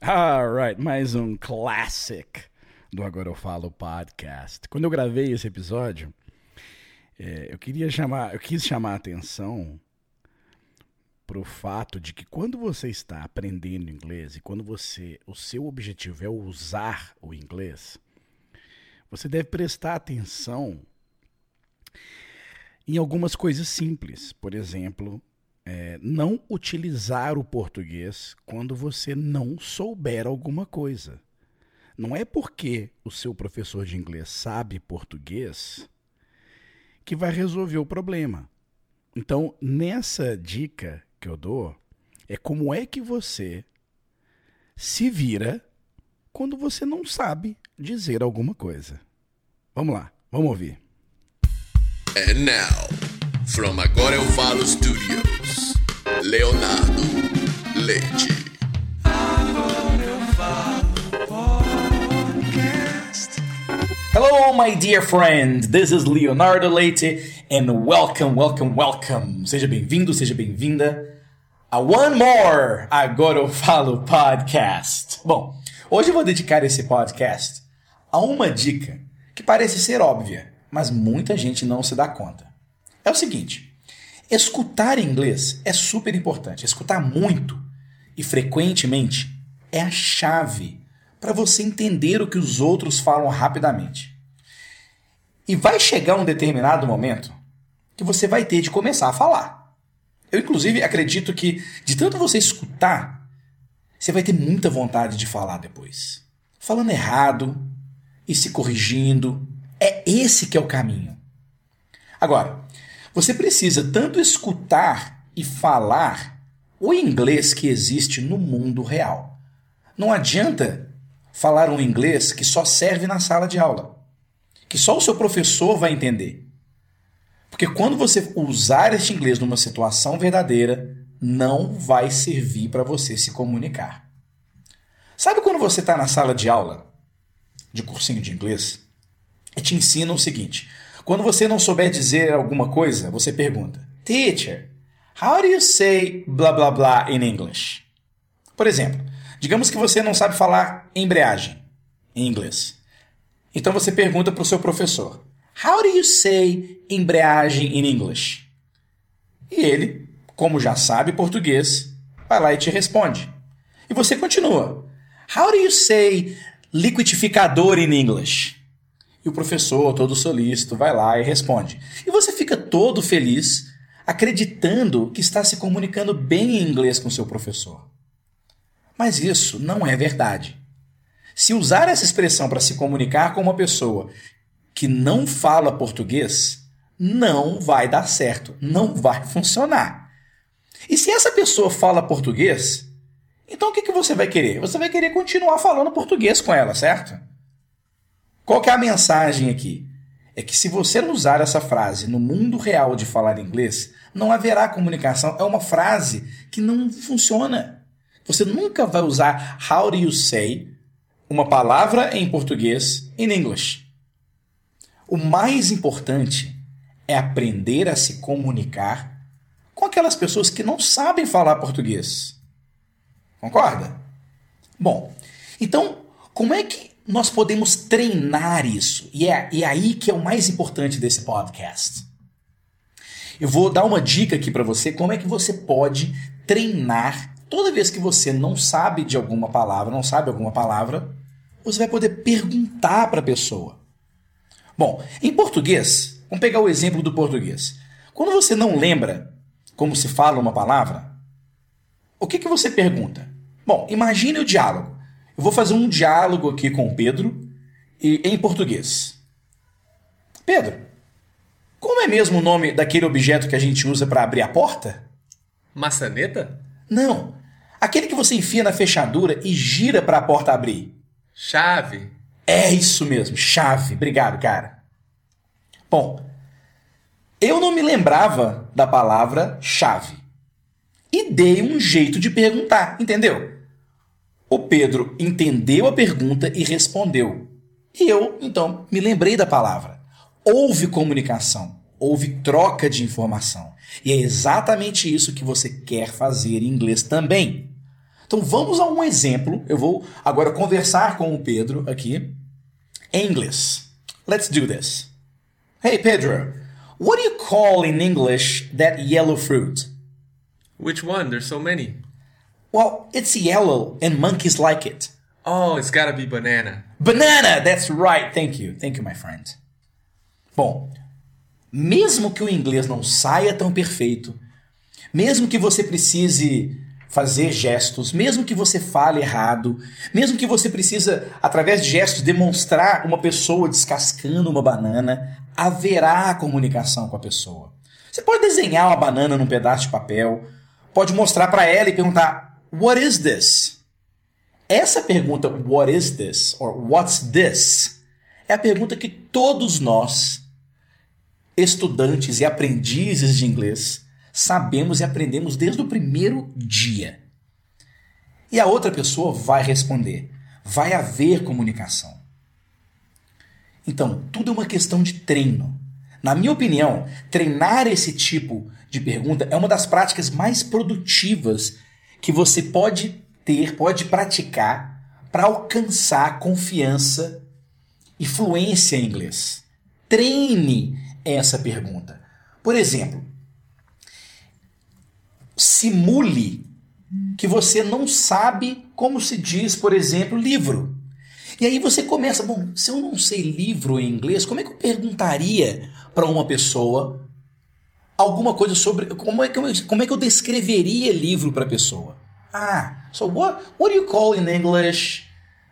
Alright, mais um classic do Agora Eu Falo podcast. Quando eu gravei esse episódio, é, eu queria chamar, eu quis chamar a atenção para o fato de que quando você está aprendendo inglês e quando você, o seu objetivo é usar o inglês, você deve prestar atenção em algumas coisas simples. Por exemplo, é, não utilizar o português quando você não souber alguma coisa. Não é porque o seu professor de inglês sabe português que vai resolver o problema. Então, nessa dica que eu dou, é como é que você se vira quando você não sabe dizer alguma coisa. Vamos lá, vamos ouvir. And now, from Agora Eu Falo Studios, Leonardo Leite. Hello, my dear friend. This is Leonardo Leite, and welcome, welcome, welcome. Seja bem-vindo, seja bem-vinda a One More Agora Eu Falo Podcast. Bom, hoje eu vou dedicar esse podcast a uma dica que parece ser óbvia, mas muita gente não se dá conta. É o seguinte: escutar inglês é super importante. Escutar muito e frequentemente é a chave para você entender o que os outros falam rapidamente. E vai chegar um determinado momento que você vai ter de começar a falar. Eu, inclusive, acredito que de tanto você escutar, você vai ter muita vontade de falar depois. Falando errado e se corrigindo. É esse que é o caminho. Agora, você precisa tanto escutar e falar o inglês que existe no mundo real. Não adianta falar um inglês que só serve na sala de aula, que só o seu professor vai entender. Porque quando você usar este inglês numa situação verdadeira, não vai servir para você se comunicar. Sabe quando você está na sala de aula, de cursinho de inglês, e te ensinam o seguinte: quando você não souber dizer alguma coisa, você pergunta, Teacher, how do you say blah blah blah in English? Por exemplo, Digamos que você não sabe falar embreagem em inglês. Então você pergunta para o seu professor: How do you say embreagem in English? E ele, como já sabe português, vai lá e te responde. E você continua: How do you say liquidificador in English? E o professor, todo solícito, vai lá e responde. E você fica todo feliz, acreditando que está se comunicando bem em inglês com seu professor. Mas isso não é verdade. Se usar essa expressão para se comunicar com uma pessoa que não fala português, não vai dar certo, não vai funcionar. E se essa pessoa fala português, então o que, que você vai querer? Você vai querer continuar falando português com ela, certo? Qual que é a mensagem aqui? É que se você usar essa frase no mundo real de falar inglês, não haverá comunicação. É uma frase que não funciona. Você nunca vai usar how do you say uma palavra em português in English. O mais importante é aprender a se comunicar com aquelas pessoas que não sabem falar português. Concorda? Bom, então, como é que nós podemos treinar isso? E é, e é aí que é o mais importante desse podcast. Eu vou dar uma dica aqui para você como é que você pode treinar Toda vez que você não sabe de alguma palavra, não sabe alguma palavra, você vai poder perguntar para a pessoa. Bom, em português, vamos pegar o exemplo do português. Quando você não lembra como se fala uma palavra, o que, que você pergunta? Bom, imagine o diálogo. Eu vou fazer um diálogo aqui com o Pedro e em português. Pedro, como é mesmo o nome daquele objeto que a gente usa para abrir a porta? Maçaneta? Não. Aquele que você enfia na fechadura e gira para a porta abrir. Chave. É isso mesmo, chave. Obrigado, cara. Bom, eu não me lembrava da palavra chave. E dei um jeito de perguntar, entendeu? O Pedro entendeu a pergunta e respondeu. E eu, então, me lembrei da palavra. Houve comunicação houve troca de informação. E é exatamente isso que você quer fazer em inglês também. Então vamos a um exemplo. Eu vou agora conversar com o Pedro aqui em inglês. Let's do this. Hey Pedro, what do you call in English that yellow fruit? Which one? There's so many. Well, it's yellow and monkeys like it. Oh, it's gotta be banana. Banana! That's right. Thank you. Thank you, my friend. Bom, mesmo que o inglês não saia tão perfeito, mesmo que você precise fazer gestos, mesmo que você fale errado, mesmo que você precisa, através de gestos, demonstrar uma pessoa descascando uma banana, haverá comunicação com a pessoa. Você pode desenhar uma banana num pedaço de papel, pode mostrar para ela e perguntar: What is this? Essa pergunta, What is this? or What's this? é a pergunta que todos nós, estudantes e aprendizes de inglês, sabemos e aprendemos desde o primeiro dia. E a outra pessoa vai responder. Vai haver comunicação. Então, tudo é uma questão de treino. Na minha opinião, treinar esse tipo de pergunta é uma das práticas mais produtivas que você pode ter, pode praticar para alcançar confiança e fluência em inglês. Treine essa pergunta. Por exemplo, simule que você não sabe como se diz, por exemplo, livro. E aí você começa, bom, se eu não sei livro em inglês, como é que eu perguntaria para uma pessoa alguma coisa sobre como é que eu, como é que eu descreveria livro para a pessoa? Ah, so what what do you call in English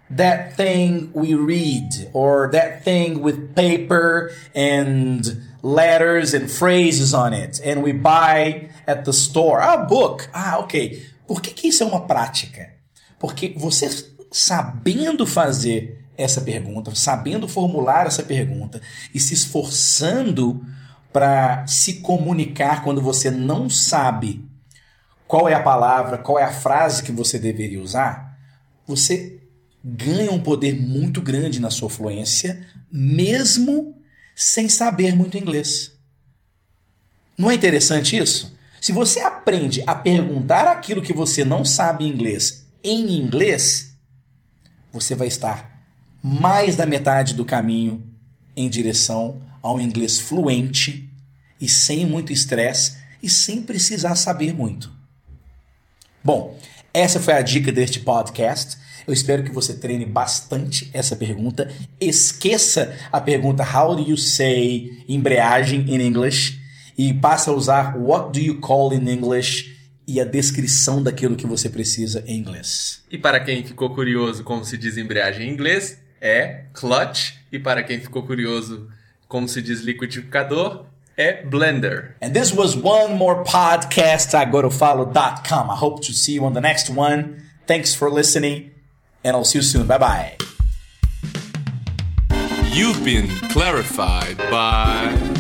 that thing we read or that thing with paper and letters and phrases on it and we buy at the store. Ah, book. Ah, ok. Por que, que isso é uma prática? Porque você sabendo fazer essa pergunta, sabendo formular essa pergunta e se esforçando para se comunicar quando você não sabe qual é a palavra, qual é a frase que você deveria usar, você ganha um poder muito grande na sua fluência, mesmo sem saber muito inglês. Não é interessante isso? Se você aprende a perguntar aquilo que você não sabe em inglês em inglês, você vai estar mais da metade do caminho em direção ao inglês fluente e sem muito estresse e sem precisar saber muito. Bom, essa foi a dica deste podcast. Eu espero que você treine bastante essa pergunta. Esqueça a pergunta How do you say embreagem in English? E passe a usar What do you call in English? E a descrição daquilo que você precisa em inglês. E para quem ficou curioso como se diz embreagem em inglês, é clutch. E para quem ficou curioso como se diz liquidificador, é blender. And this was one more podcast at agorofalo.com. I hope to see you on the next one. Thanks for listening, and I'll see you soon. Bye bye. You've been clarified by